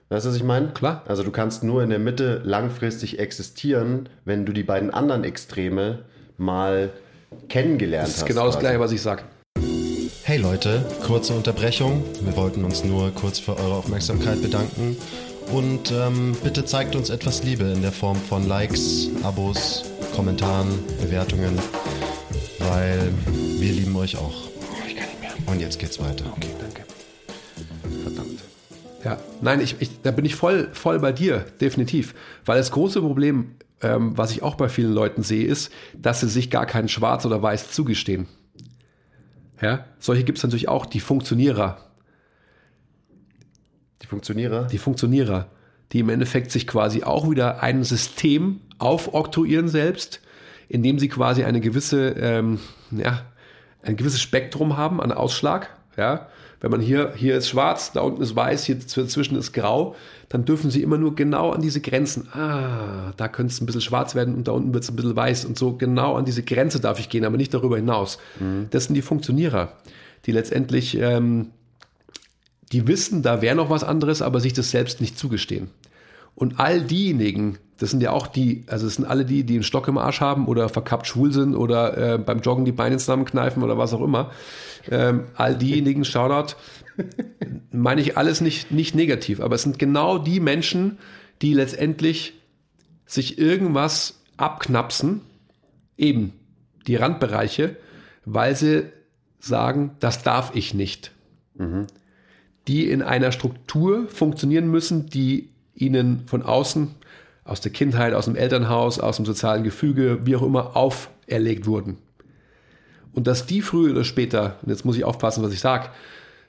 Weißt du, was ich meine? Klar. Also du kannst nur in der Mitte langfristig existieren, wenn du die beiden anderen Extreme mal kennengelernt hast. Das ist genau das Gleiche, was ich sage. Hey Leute, kurze Unterbrechung. Wir wollten uns nur kurz für eure Aufmerksamkeit bedanken und ähm, bitte zeigt uns etwas Liebe in der Form von Likes, Abos, Kommentaren, Bewertungen, weil wir lieben euch auch. Oh, ich kann nicht mehr. Und jetzt geht's weiter. Okay, danke. Ja, nein, ich, ich, da bin ich voll, voll bei dir, definitiv. Weil das große Problem, ähm, was ich auch bei vielen Leuten sehe, ist, dass sie sich gar keinen Schwarz oder Weiß zugestehen. Ja, solche gibt es natürlich auch, die Funktionierer. Die Funktionierer? Die Funktionierer, die im Endeffekt sich quasi auch wieder ein System aufoktroyieren selbst, indem sie quasi eine gewisse, ähm, ja, ein gewisses Spektrum haben an Ausschlag. Ja, wenn man hier, hier ist schwarz, da unten ist weiß, hier dazwischen ist grau, dann dürfen sie immer nur genau an diese Grenzen. Ah, da könnte es ein bisschen schwarz werden und da unten wird es ein bisschen weiß. Und so genau an diese Grenze darf ich gehen, aber nicht darüber hinaus. Mhm. Das sind die Funktionierer, die letztendlich ähm, die wissen, da wäre noch was anderes, aber sich das selbst nicht zugestehen. Und all diejenigen, das sind ja auch die, also es sind alle die, die einen Stock im Arsch haben oder verkappt schwul sind oder äh, beim Joggen die Beine zusammenkneifen oder was auch immer. Ähm, all diejenigen, <laughs> Shoutout, meine ich alles nicht, nicht negativ, aber es sind genau die Menschen, die letztendlich sich irgendwas abknapsen, eben die Randbereiche, weil sie sagen, das darf ich nicht. Mhm die in einer Struktur funktionieren müssen, die ihnen von außen, aus der Kindheit, aus dem Elternhaus, aus dem sozialen Gefüge, wie auch immer, auferlegt wurden. Und dass die früher oder später, und jetzt muss ich aufpassen, was ich sage,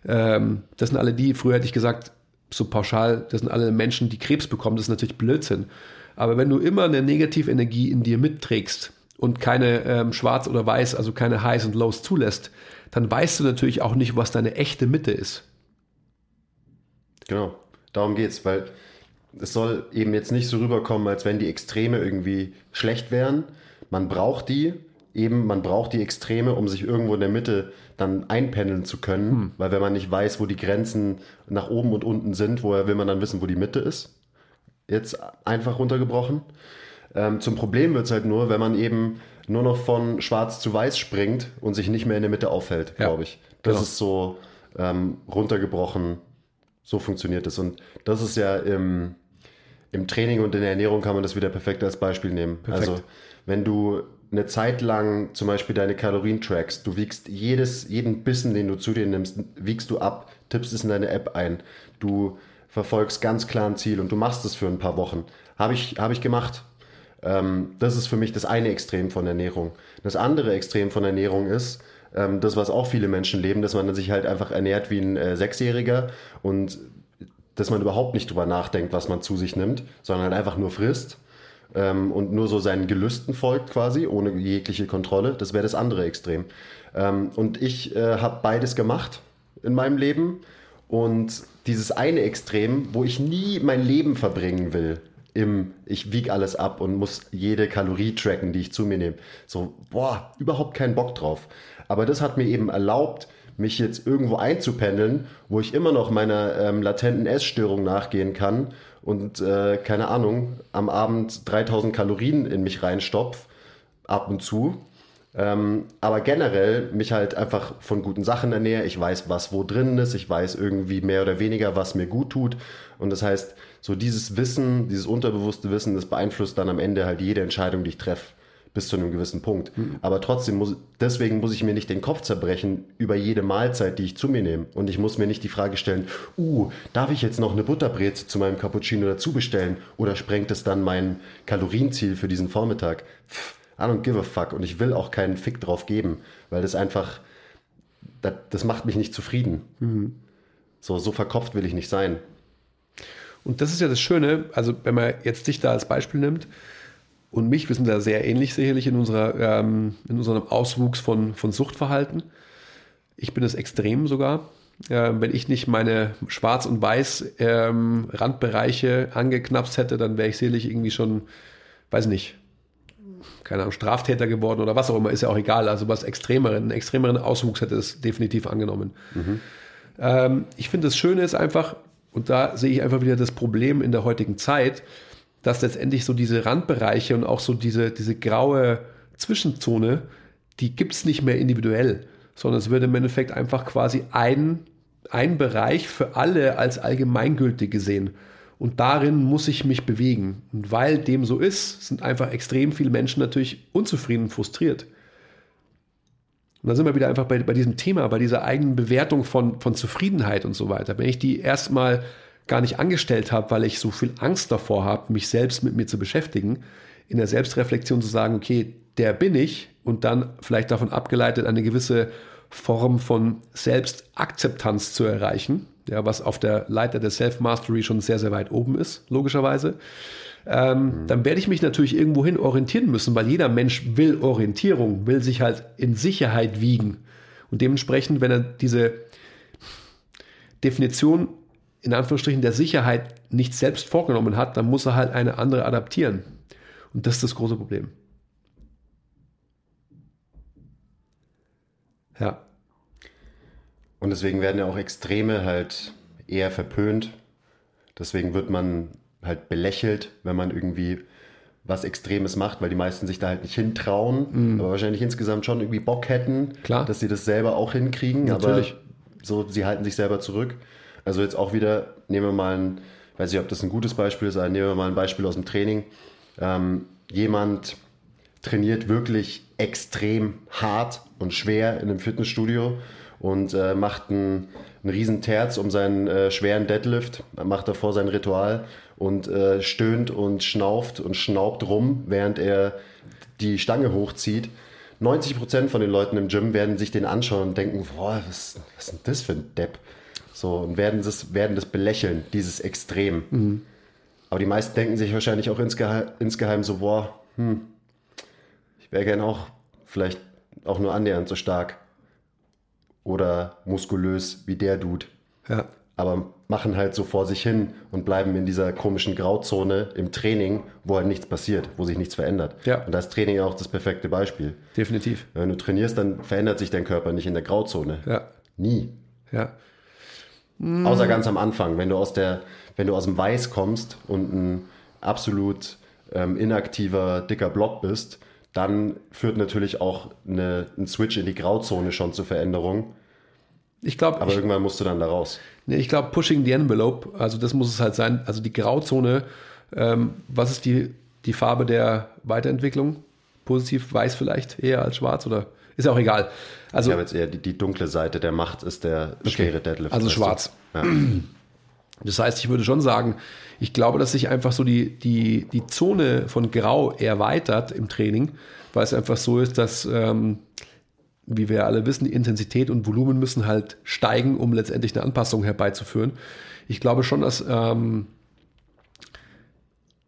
ähm, das sind alle die, früher hätte ich gesagt, so pauschal, das sind alle Menschen, die Krebs bekommen, das ist natürlich Blödsinn. Aber wenn du immer eine Negativenergie in dir mitträgst und keine ähm, Schwarz oder Weiß, also keine Highs und Lows zulässt, dann weißt du natürlich auch nicht, was deine echte Mitte ist. Genau, darum geht's, weil es soll eben jetzt nicht so rüberkommen, als wenn die Extreme irgendwie schlecht wären. Man braucht die, eben, man braucht die Extreme, um sich irgendwo in der Mitte dann einpendeln zu können, hm. weil wenn man nicht weiß, wo die Grenzen nach oben und unten sind, woher will man dann wissen, wo die Mitte ist? Jetzt einfach runtergebrochen. Ähm, zum Problem wird es halt nur, wenn man eben nur noch von schwarz zu weiß springt und sich nicht mehr in der Mitte aufhält, ja, glaube ich. Das genau. ist so ähm, runtergebrochen, so funktioniert es. Und das ist ja im, im Training und in der Ernährung kann man das wieder perfekt als Beispiel nehmen. Perfekt. Also wenn du eine Zeit lang zum Beispiel deine Kalorien trackst, du wiegst jedes, jeden Bissen, den du zu dir nimmst, wiegst du ab, tippst es in deine App ein, du verfolgst ganz klar ein Ziel und du machst es für ein paar Wochen. Habe ich, hab ich gemacht. Ähm, das ist für mich das eine Extrem von Ernährung. Das andere Extrem von Ernährung ist, ähm, das, was auch viele Menschen leben, dass man sich halt einfach ernährt wie ein äh, Sechsjähriger und dass man überhaupt nicht drüber nachdenkt, was man zu sich nimmt, sondern halt einfach nur frisst ähm, und nur so seinen Gelüsten folgt quasi, ohne jegliche Kontrolle. Das wäre das andere Extrem. Ähm, und ich äh, habe beides gemacht in meinem Leben. Und dieses eine Extrem, wo ich nie mein Leben verbringen will, im, ich wiege alles ab und muss jede Kalorie tracken, die ich zu mir nehme. So, boah, überhaupt keinen Bock drauf. Aber das hat mir eben erlaubt, mich jetzt irgendwo einzupendeln, wo ich immer noch meiner ähm, latenten Essstörung nachgehen kann und, äh, keine Ahnung, am Abend 3000 Kalorien in mich reinstopf, ab und zu. Ähm, aber generell mich halt einfach von guten Sachen ernähre. Ich weiß, was wo drin ist. Ich weiß irgendwie mehr oder weniger, was mir gut tut. Und das heißt, so dieses Wissen, dieses unterbewusste Wissen, das beeinflusst dann am Ende halt jede Entscheidung, die ich treffe, bis zu einem gewissen Punkt. Mhm. Aber trotzdem muss, deswegen muss ich mir nicht den Kopf zerbrechen über jede Mahlzeit, die ich zu mir nehme. Und ich muss mir nicht die Frage stellen, uh, darf ich jetzt noch eine Butterbreze zu meinem Cappuccino dazu bestellen? Oder sprengt es dann mein Kalorienziel für diesen Vormittag? Pff, I don't give a fuck. Und ich will auch keinen Fick drauf geben, weil das einfach, das, das macht mich nicht zufrieden. Mhm. So, so verkopft will ich nicht sein. Und das ist ja das Schöne, also wenn man jetzt dich da als Beispiel nimmt und mich, wir sind da sehr ähnlich sicherlich in, unserer, ähm, in unserem Auswuchs von, von Suchtverhalten. Ich bin es extrem sogar. Äh, wenn ich nicht meine Schwarz- und Weiß-Randbereiche ähm, angeknapst hätte, dann wäre ich sicherlich irgendwie schon, weiß nicht, keine Ahnung, Straftäter geworden oder was auch immer, ist ja auch egal. Also was extremeren, einen extremeren Auswuchs hätte es definitiv angenommen. Mhm. Ähm, ich finde, das Schöne ist einfach, und da sehe ich einfach wieder das Problem in der heutigen Zeit, dass letztendlich so diese Randbereiche und auch so diese, diese graue Zwischenzone, die gibt es nicht mehr individuell, sondern es wird im Endeffekt einfach quasi ein, ein Bereich für alle als allgemeingültig gesehen. Und darin muss ich mich bewegen. Und weil dem so ist, sind einfach extrem viele Menschen natürlich unzufrieden und frustriert. Und da sind wir wieder einfach bei, bei diesem Thema, bei dieser eigenen Bewertung von, von Zufriedenheit und so weiter. Wenn ich die erstmal gar nicht angestellt habe, weil ich so viel Angst davor habe, mich selbst mit mir zu beschäftigen, in der Selbstreflexion zu sagen, okay, der bin ich und dann vielleicht davon abgeleitet eine gewisse Form von Selbstakzeptanz zu erreichen, ja, was auf der Leiter der Self-Mastery schon sehr, sehr weit oben ist, logischerweise ähm, mhm. dann werde ich mich natürlich irgendwohin orientieren müssen, weil jeder Mensch will Orientierung, will sich halt in Sicherheit wiegen. Und dementsprechend, wenn er diese Definition in Anführungsstrichen der Sicherheit nicht selbst vorgenommen hat, dann muss er halt eine andere adaptieren. Und das ist das große Problem. Ja. Und deswegen werden ja auch Extreme halt eher verpönt. Deswegen wird man halt belächelt, wenn man irgendwie was Extremes macht, weil die meisten sich da halt nicht hintrauen, mm. aber wahrscheinlich insgesamt schon irgendwie Bock hätten, Klar. dass sie das selber auch hinkriegen, Natürlich. aber so, sie halten sich selber zurück. Also jetzt auch wieder, nehmen wir mal ein, weiß nicht, ob das ein gutes Beispiel ist, aber nehmen wir mal ein Beispiel aus dem Training. Ähm, jemand trainiert wirklich extrem hart und schwer in einem Fitnessstudio und äh, macht einen, einen riesen Terz um seinen äh, schweren Deadlift, macht davor sein Ritual und äh, stöhnt und schnauft und schnaubt rum, während er die Stange hochzieht. 90% von den Leuten im Gym werden sich den anschauen und denken, boah, was, was ist denn das für ein Depp? So, und werden das, werden das belächeln, dieses Extrem. Mhm. Aber die meisten denken sich wahrscheinlich auch insgeheim, insgeheim so, boah, hm, ich wäre gern auch vielleicht auch nur annähernd so stark oder muskulös wie der Dude. Ja. Aber machen halt so vor sich hin und bleiben in dieser komischen Grauzone im Training, wo halt nichts passiert, wo sich nichts verändert. Ja. Und da ist Training auch das perfekte Beispiel. Definitiv. Wenn du trainierst, dann verändert sich dein Körper nicht in der Grauzone. Ja. Nie. Ja. Außer ganz am Anfang, wenn du aus der, wenn du aus dem Weiß kommst und ein absolut ähm, inaktiver, dicker Block bist, dann führt natürlich auch eine, ein Switch in die Grauzone schon zur Veränderung. Ich glaube, Aber ich, irgendwann musst du dann da raus. nee, ich glaube, pushing the envelope, also das muss es halt sein. Also die Grauzone, ähm, was ist die, die Farbe der Weiterentwicklung? Positiv weiß vielleicht eher als schwarz oder ist ja auch egal. Also Ich habe jetzt eher die, die dunkle Seite der Macht ist der schwere Deadlift. Also schwarz. Ja. <clears throat> Das heißt, ich würde schon sagen, ich glaube, dass sich einfach so die, die, die Zone von Grau erweitert im Training, weil es einfach so ist, dass, ähm, wie wir alle wissen, die Intensität und Volumen müssen halt steigen, um letztendlich eine Anpassung herbeizuführen. Ich glaube schon, dass ähm,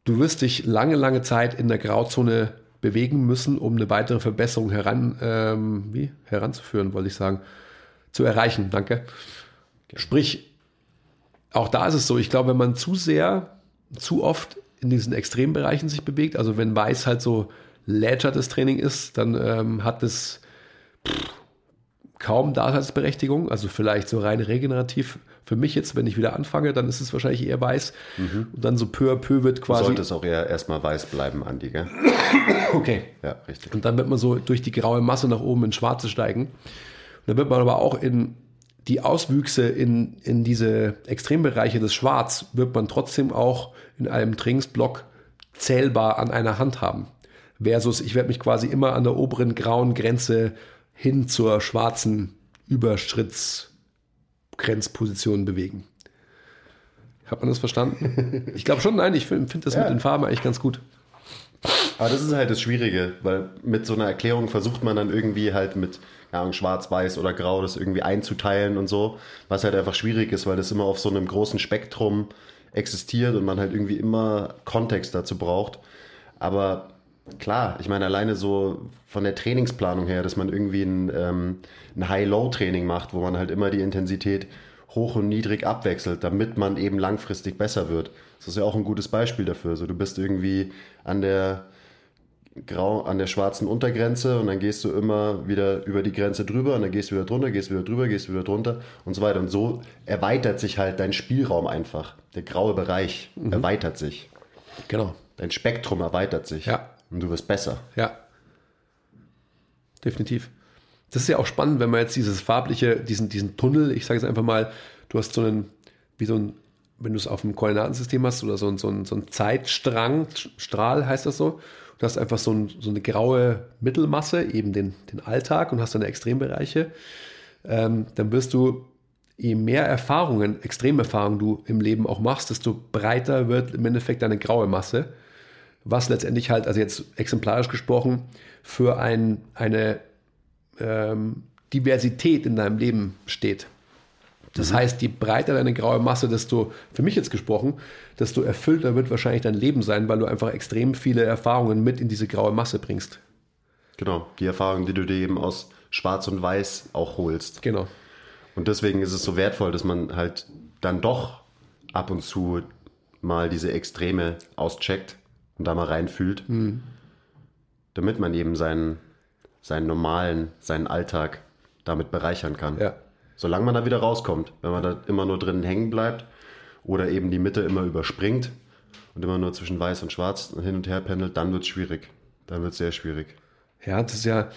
du wirst dich lange, lange Zeit in der Grauzone bewegen müssen, um eine weitere Verbesserung heran, ähm, wie? heranzuführen, wollte ich sagen, zu erreichen. Danke. Sprich, auch da ist es so, ich glaube, wenn man zu sehr, zu oft in diesen Extrembereichen sich bewegt, also wenn Weiß halt so lätschertes Training ist, dann ähm, hat es kaum Daseinsberechtigung, also vielleicht so rein regenerativ. Für mich jetzt, wenn ich wieder anfange, dann ist es wahrscheinlich eher weiß. Und dann so peu à peu wird quasi. Sollte es auch eher erstmal weiß bleiben, Andi, gell? <coughs> Okay. Ja, richtig. Und dann wird man so durch die graue Masse nach oben ins Schwarze steigen. Und dann wird man aber auch in die Auswüchse in, in diese Extrembereiche des Schwarz, wird man trotzdem auch in einem Trainingsblock zählbar an einer Hand haben. Versus, ich werde mich quasi immer an der oberen grauen Grenze hin zur schwarzen Überschrittsgrenzposition bewegen. Hat man das verstanden? <laughs> Ich glaube schon, nein, ich finde find das Ja. mit den Farben eigentlich ganz gut. Aber das ist halt das Schwierige, weil mit so einer Erklärung versucht man dann irgendwie halt mit keine Ahnung, schwarz, weiß oder grau das irgendwie einzuteilen und so, was halt einfach schwierig ist, weil das immer auf so einem großen Spektrum existiert und man halt irgendwie immer Kontext dazu braucht. Aber klar, ich meine alleine so von der Trainingsplanung her, dass man irgendwie ein, ähm, ein High-Low-Training macht, wo man halt immer die Intensität hoch und niedrig abwechselt, damit man eben langfristig besser wird. Das ist ja auch ein gutes Beispiel dafür. So, du bist irgendwie an der grau an der schwarzen Untergrenze und dann gehst du immer wieder über die Grenze drüber und dann gehst du wieder drunter, gehst wieder drüber, gehst wieder drunter und so weiter. Und so erweitert sich halt dein Spielraum einfach. Der graue Bereich erweitert sich. Genau. Dein Spektrum erweitert sich. Ja. Und du wirst besser. Ja. Definitiv. Das ist ja auch spannend, wenn man jetzt dieses farbliche, diesen, diesen Tunnel, ich sage es einfach mal, du hast so einen, wie so ein, wenn du es auf dem Koordinatensystem hast, oder so ein, so ein, so ein Zeitstrang, Strahl heißt das so. Du hast einfach so, ein, so eine graue Mittelmasse, eben den, den Alltag und hast deine Extrembereiche. Ähm, dann wirst du, je mehr Erfahrungen, Extremerfahrungen du im Leben auch machst, desto breiter wird im Endeffekt deine graue Masse was letztendlich halt, also jetzt exemplarisch gesprochen, für ein, eine ähm, Diversität in deinem Leben steht. Das heißt, je breiter deine graue Masse, desto, für mich jetzt gesprochen, desto erfüllter wird wahrscheinlich dein Leben sein, weil du einfach extrem viele Erfahrungen mit in diese graue Masse bringst. Genau. Die Erfahrung, die du dir eben aus Schwarz und Weiß auch holst. Genau. Und deswegen ist es so wertvoll, dass man halt dann doch ab und zu mal diese Extreme auscheckt und da mal reinfühlt, damit man eben seinen, seinen normalen, seinen Alltag damit bereichern kann. Ja. Solange man da wieder rauskommt. Wenn man da immer nur drin hängen bleibt oder eben die Mitte immer überspringt und immer nur zwischen weiß und schwarz hin und her pendelt, dann wird es schwierig. Dann wird es sehr schwierig. Ja, das ist ja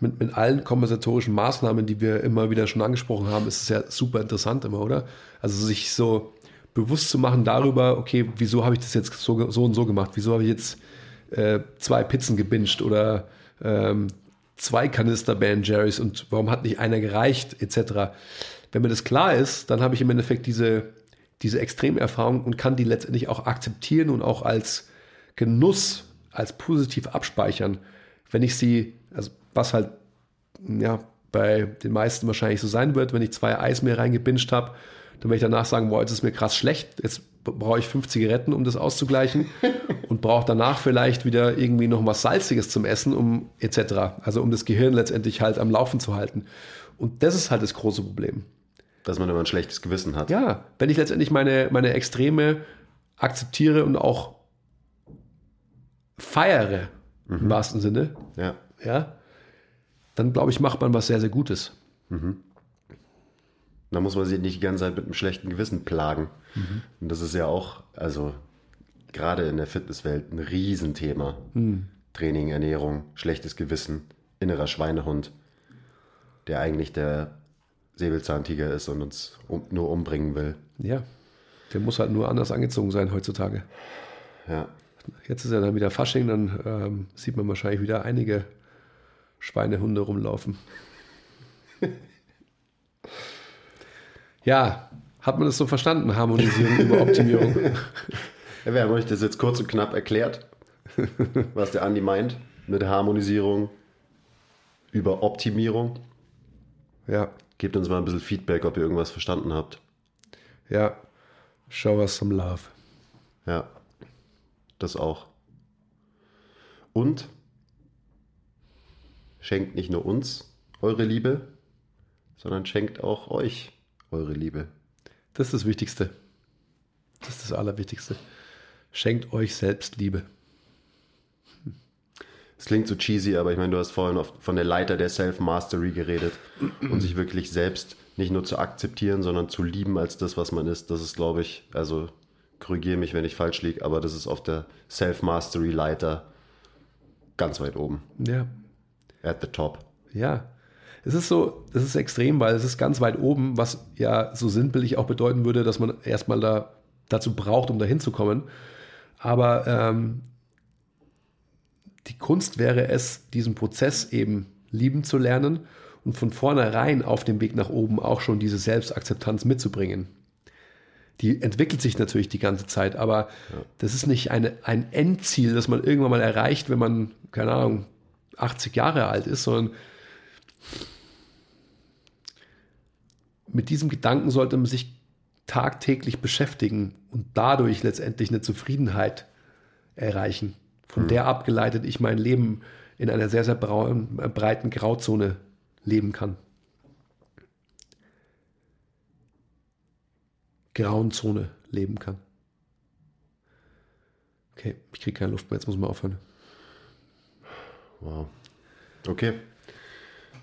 mit, mit allen kompensatorischen Maßnahmen, die wir immer wieder schon angesprochen haben, ist es ja super interessant immer, oder? Also sich so bewusst zu machen darüber, okay, wieso habe ich das jetzt so, so und so gemacht? Wieso habe ich jetzt äh, zwei Pizzen gebinged oder ähm, zwei Kanister Ben Jerry's und warum hat nicht einer gereicht, etc. Wenn mir das klar ist, dann habe ich im Endeffekt diese, diese Extremerfahrung und kann die letztendlich auch akzeptieren und auch als Genuss, als positiv abspeichern, wenn ich sie, also was halt ja, bei den meisten wahrscheinlich so sein wird, wenn ich zwei Eis mehr reingebinged habe, Dann werde ich danach sagen, boah, jetzt ist mir krass schlecht, jetzt brauche ich fünf Zigaretten, um das auszugleichen <laughs> und brauche danach vielleicht wieder irgendwie noch was Salziges zum Essen, um etc. Also um das Gehirn letztendlich halt am Laufen zu halten. Und das ist halt das große Problem. Dass man immer ein schlechtes Gewissen hat. Ja, wenn ich letztendlich meine, meine Extreme akzeptiere und auch feiere, im wahrsten Sinne, Ja. ja, dann glaube ich, macht man was sehr, sehr Gutes. Da muss man sich nicht die ganze Zeit mit einem schlechten Gewissen plagen. Und das ist ja auch, also gerade in der Fitnesswelt ein Riesenthema. Training, Ernährung, schlechtes Gewissen, innerer Schweinehund, der eigentlich der Säbelzahntiger ist und uns um, nur umbringen will. Ja, der muss halt nur anders angezogen sein heutzutage. Ja. Jetzt ist ja dann wieder Fasching, dann ähm, sieht man wahrscheinlich wieder einige Schweinehunde rumlaufen. <laughs> ja, hat man das so verstanden? Harmonisierung über Optimierung. <laughs> Ja, wir haben euch das jetzt kurz und knapp erklärt, was der Andi meint mit Harmonisierung über Optimierung. Ja, Gebt uns mal ein bisschen Feedback, ob ihr irgendwas verstanden habt. ja. Show us some love. Ja, das auch. Und schenkt nicht nur uns eure Liebe, sondern schenkt auch euch eure Liebe. Das ist das Wichtigste. Das ist das Allerwichtigste. Schenkt euch selbst Liebe. Es klingt so cheesy, aber ich meine, du hast vorhin oft von der Leiter der Self-Mastery geredet <clears throat> und sich wirklich selbst nicht nur zu akzeptieren, sondern zu lieben als das, was man ist. Das ist, glaube ich, also korrigiere mich, wenn ich falsch liege, aber das ist auf der Self-Mastery-Leiter ganz weit oben. Ja, At the top. Ja, es ist so, es ist extrem, weil es ist ganz weit oben, was ja so sinnbildlich auch bedeuten würde, dass man erstmal da dazu braucht, um da hinzukommen. Aber ähm, die Kunst wäre es, diesen Prozess eben lieben zu lernen und von vornherein auf dem Weg nach oben auch schon diese Selbstakzeptanz mitzubringen. Die entwickelt sich natürlich die ganze Zeit, aber das ist nicht eine, ein Endziel, das man irgendwann mal erreicht, wenn man, keine Ahnung, 80 Jahre alt ist, sondern mit diesem Gedanken sollte man sich tagtäglich beschäftigen und dadurch letztendlich eine Zufriedenheit erreichen, von der abgeleitet ich mein Leben in einer sehr, sehr äh, breiten Grauzone leben kann. grauen Zone leben kann. Okay, ich kriege keine Luft mehr, jetzt muss man aufhören. Wow. Okay.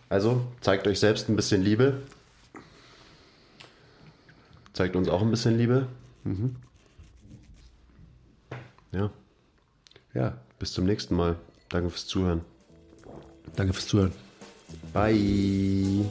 Also zeigt euch selbst ein bisschen Liebe. Zeigt uns auch ein bisschen Liebe. Ja, Ja, bis zum nächsten Mal. Danke fürs Zuhören. danke fürs Zuhören. Bye.